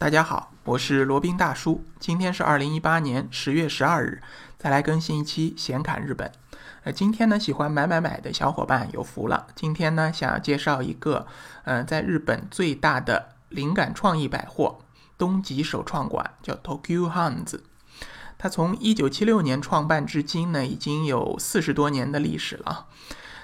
大家好，我是罗宾大叔。今天是二零一八年十月十二日，再来更新一期闲侃日本。呃，今天呢，喜欢买买买的小伙伴有福了。今天呢，想要介绍一个，呃，在日本最大的灵感创意百货——东极首创馆，叫 Tokyo Hands。它从一九七六年创办至今呢，已经有四十多年的历史了。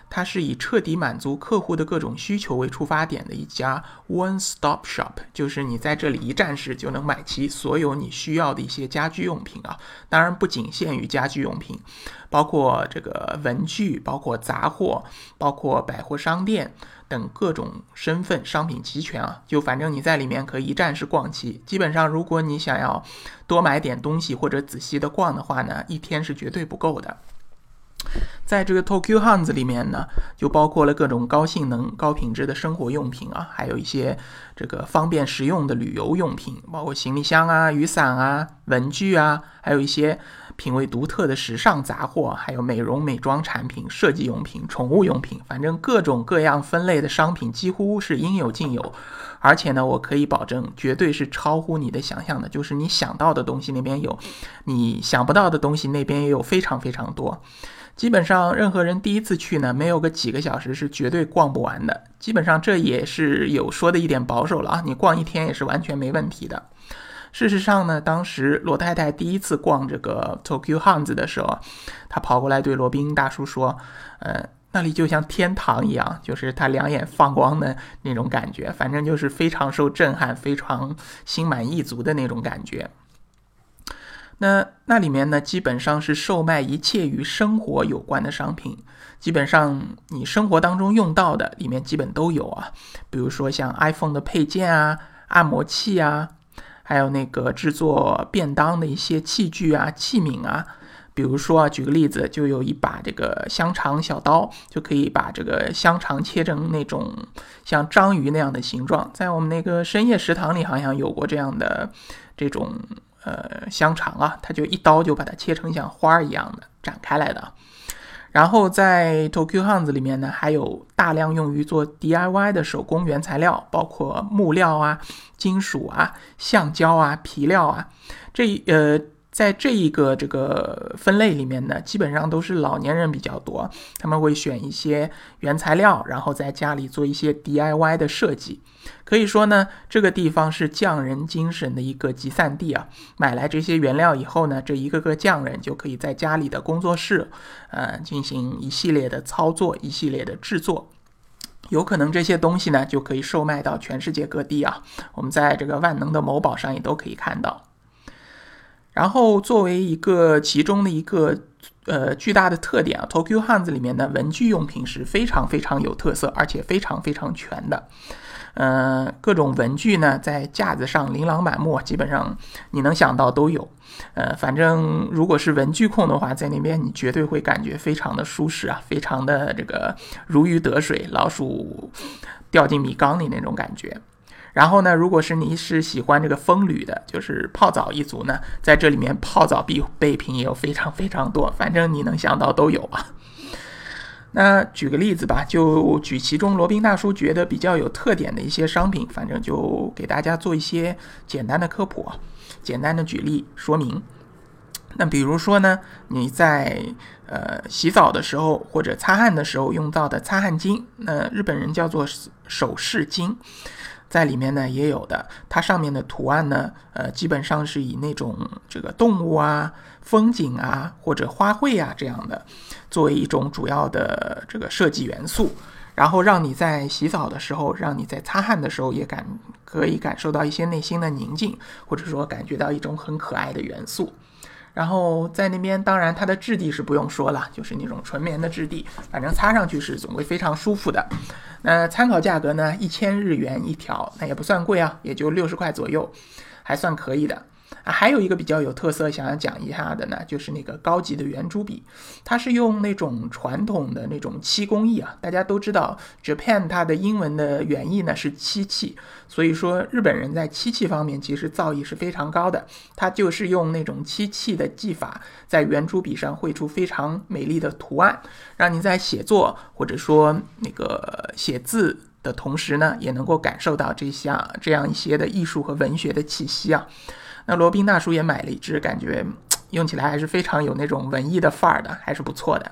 它是以彻底满足客户的各种需求为出发点的一家 one-stop shop，就是你在这里一站式就能买齐所有你需要的一些家居用品啊。当然不仅限于家居用品，包括这个文具，包括杂货，包括百货商店等各种身份商品齐全啊。就反正你在里面可以一站式逛齐。基本上，如果你想要多买点东西或者仔细的逛的话呢，一天是绝对不够的。在这个 Tokyo Hands 里面呢，就包括了各种高性能、高品质的生活用品啊，还有一些这个方便实用的旅游用品，包括行李箱啊、雨伞啊、文具啊，还有一些品味独特的时尚杂货，还有美容美妆产品、设计用品、宠物用品，反正各种各样分类的商品几乎是应有尽有。而且呢，我可以保证，绝对是超乎你的想象的，就是你想到的东西那边有，你想不到的东西那边也有非常非常多。基本上任何人第一次去呢，没有个几个小时是绝对逛不完的。基本上这也是有说的一点保守了啊，你逛一天也是完全没问题的。事实上呢，当时罗太太第一次逛这个 Tokyo Hans 的时候，她跑过来对罗宾大叔说：“呃，那里就像天堂一样，就是她两眼放光的那种感觉，反正就是非常受震撼，非常心满意足的那种感觉。”那那里面呢，基本上是售卖一切与生活有关的商品，基本上你生活当中用到的，里面基本都有啊。比如说像 iPhone 的配件啊、按摩器啊，还有那个制作便当的一些器具啊、器皿啊。比如说啊，举个例子，就有一把这个香肠小刀，就可以把这个香肠切成那种像章鱼那样的形状。在我们那个深夜食堂里，好像有过这样的这种。呃，香肠啊，他就一刀就把它切成像花儿一样的展开来的。然后在 Tokyo Hands 里面呢，还有大量用于做 DIY 的手工原材料，包括木料啊、金属啊、橡胶啊、皮料啊。这呃。在这一个这个分类里面呢，基本上都是老年人比较多，他们会选一些原材料，然后在家里做一些 DIY 的设计。可以说呢，这个地方是匠人精神的一个集散地啊。买来这些原料以后呢，这一个个匠人就可以在家里的工作室，呃，进行一系列的操作，一系列的制作。有可能这些东西呢，就可以售卖到全世界各地啊。我们在这个万能的某宝上也都可以看到。然后作为一个其中的一个呃巨大的特点啊，Tokyo Hands 里面的文具用品是非常非常有特色，而且非常非常全的。嗯，各种文具呢在架子上琳琅满目，基本上你能想到都有。呃，反正如果是文具控的话，在那边你绝对会感觉非常的舒适啊，非常的这个如鱼得水，老鼠掉进米缸里那种感觉。然后呢，如果是你是喜欢这个风吕的，就是泡澡一族呢，在这里面泡澡必备品也有非常非常多，反正你能想到都有啊。那举个例子吧，就举其中罗宾大叔觉得比较有特点的一些商品，反正就给大家做一些简单的科普，简单的举例说明。那比如说呢，你在呃洗澡的时候或者擦汗的时候用到的擦汗巾，那日本人叫做手饰巾。在里面呢也有的，它上面的图案呢，呃，基本上是以那种这个动物啊、风景啊或者花卉啊这样的，作为一种主要的这个设计元素，然后让你在洗澡的时候，让你在擦汗的时候也感可以感受到一些内心的宁静，或者说感觉到一种很可爱的元素。然后在那边，当然它的质地是不用说了，就是那种纯棉的质地，反正擦上去是总会非常舒服的。那参考价格呢，一千日元一条，那也不算贵啊，也就六十块左右，还算可以的。啊，还有一个比较有特色，想要讲一下的呢，就是那个高级的圆珠笔，它是用那种传统的那种漆工艺啊。大家都知道，Japan 它的英文的原意呢是漆器，所以说日本人在漆器方面其实造诣是非常高的。它就是用那种漆器的技法，在圆珠笔上绘出非常美丽的图案，让你在写作或者说那个写字。的同时呢，也能够感受到这项这样一些的艺术和文学的气息啊。那罗宾大叔也买了一支，感觉 用起来还是非常有那种文艺的范儿的，还是不错的。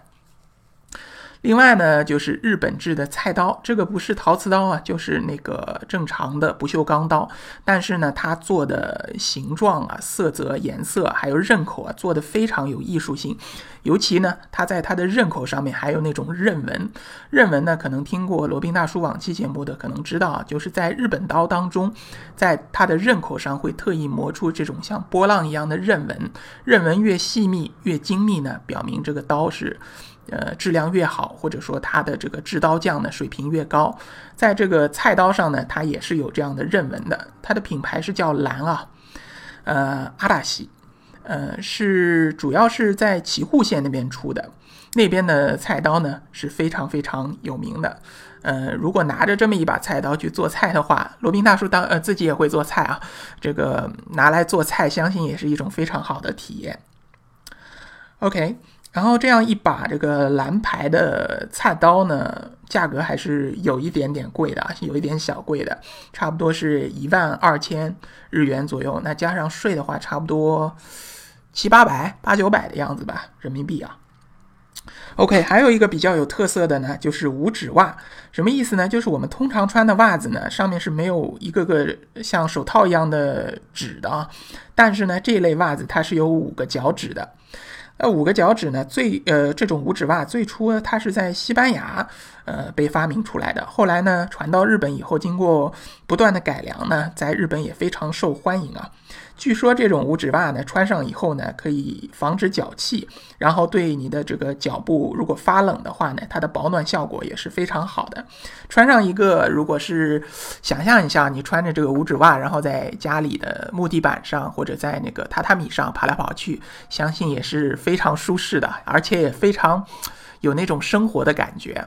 另外呢，就是日本制的菜刀，这个不是陶瓷刀啊，就是那个正常的不锈钢刀。但是呢，它做的形状啊、色泽、颜色还有刃口啊，做的非常有艺术性。尤其呢，它在它的刃口上面还有那种刃纹。刃纹呢，可能听过罗宾大叔往期节目的可能知道啊，就是在日本刀当中，在它的刃口上会特意磨出这种像波浪一样的刃纹。刃纹越细密越精密呢，表明这个刀是。呃，质量越好，或者说它的这个制刀匠呢水平越高，在这个菜刀上呢，它也是有这样的刃纹的。它的品牌是叫蓝啊，呃，阿达西，呃，是主要是在岐阜县那边出的，那边的菜刀呢是非常非常有名的。呃，如果拿着这么一把菜刀去做菜的话，罗宾大叔当呃自己也会做菜啊，这个拿来做菜，相信也是一种非常好的体验。OK。然后这样一把这个蓝牌的菜刀呢，价格还是有一点点贵的，有一点小贵的，差不多是一万二千日元左右。那加上税的话，差不多七八百、八九百的样子吧，人民币啊。OK，还有一个比较有特色的呢，就是五指袜。什么意思呢？就是我们通常穿的袜子呢，上面是没有一个个像手套一样的指的啊，但是呢，这类袜子它是有五个脚趾的。那五个脚趾呢？最呃，这种五指袜最初它是在西班牙呃被发明出来的，后来呢传到日本以后，经过不断的改良呢，在日本也非常受欢迎啊。据说这种五指袜呢，穿上以后呢，可以防止脚气，然后对你的这个脚部如果发冷的话呢，它的保暖效果也是非常好的。穿上一个，如果是想象一下，你穿着这个五指袜，然后在家里的木地板上或者在那个榻榻米上爬来爬去，相信也是非常舒适的，而且也非常有那种生活的感觉。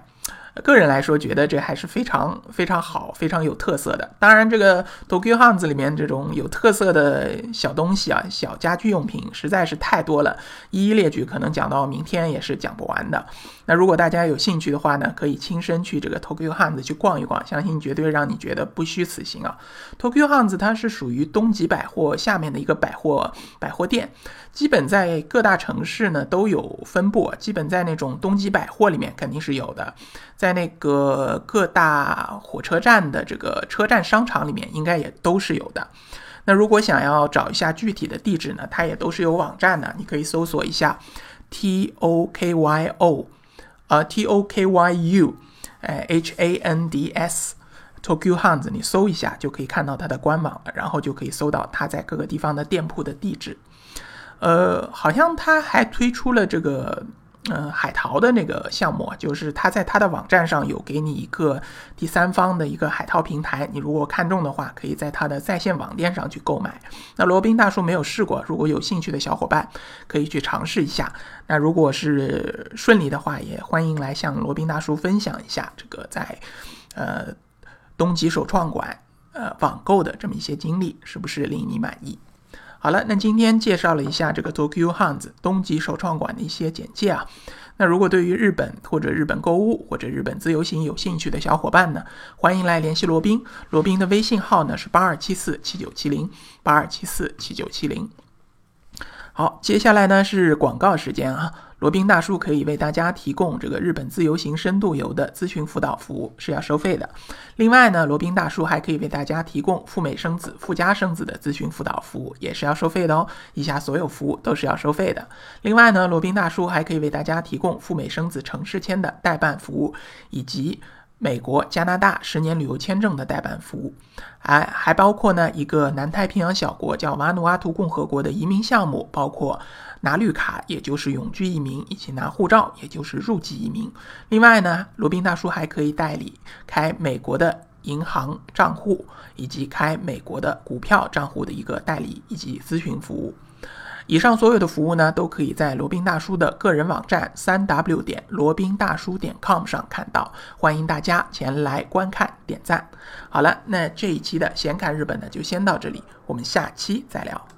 个人来说，觉得这还是非常非常好、非常有特色的。当然，这个 Tokyo Hands 里面这种有特色的小东西啊，小家居用品实在是太多了，一一列举，可能讲到明天也是讲不完的。那如果大家有兴趣的话呢，可以亲身去这个 Tokyo Hands 去逛一逛，相信绝对让你觉得不虚此行啊。Tokyo Hands 它是属于东极百货下面的一个百货百货店，基本在各大城市呢都有分布，基本在那种东极百货里面肯定是有的，在。在那个各大火车站的这个车站商场里面，应该也都是有的。那如果想要找一下具体的地址呢，它也都是有网站的，你可以搜索一下 T O K Y O，呃 T O K Y U，哎 H A N D S Tokyo Hans，你搜一下就可以看到它的官网了，然后就可以搜到它在各个地方的店铺的地址。呃，好像它还推出了这个。嗯，海淘的那个项目，就是他在他的网站上有给你一个第三方的一个海淘平台，你如果看中的话，可以在他的在线网店上去购买。那罗宾大叔没有试过，如果有兴趣的小伙伴可以去尝试一下。那如果是顺利的话，也欢迎来向罗宾大叔分享一下这个在呃东极首创馆呃网购的这么一些经历，是不是令你满意？好了，那今天介绍了一下这个 Tokyo Hands 东极首创馆的一些简介啊。那如果对于日本或者日本购物或者日本自由行有兴趣的小伙伴呢，欢迎来联系罗宾。罗宾的微信号呢是八二七四七九七零八二七四七九七零。好，接下来呢是广告时间啊。罗宾大叔可以为大家提供这个日本自由行深度游的咨询辅导服务，是要收费的。另外呢，罗宾大叔还可以为大家提供赴美生子、赴加生子的咨询辅导服务，也是要收费的哦。以下所有服务都是要收费的。另外呢，罗宾大叔还可以为大家提供赴美生子城市签的代办服务，以及。美国、加拿大十年旅游签证的代办服务，还还包括呢一个南太平洋小国叫瓦努阿图共和国的移民项目，包括拿绿卡，也就是永居移民，以及拿护照，也就是入籍移民。另外呢，罗宾大叔还可以代理开美国的银行账户，以及开美国的股票账户的一个代理以及咨询服务。以上所有的服务呢，都可以在罗宾大叔的个人网站三 w 点罗宾大叔点 com 上看到，欢迎大家前来观看点赞。好了，那这一期的闲侃日本呢，就先到这里，我们下期再聊。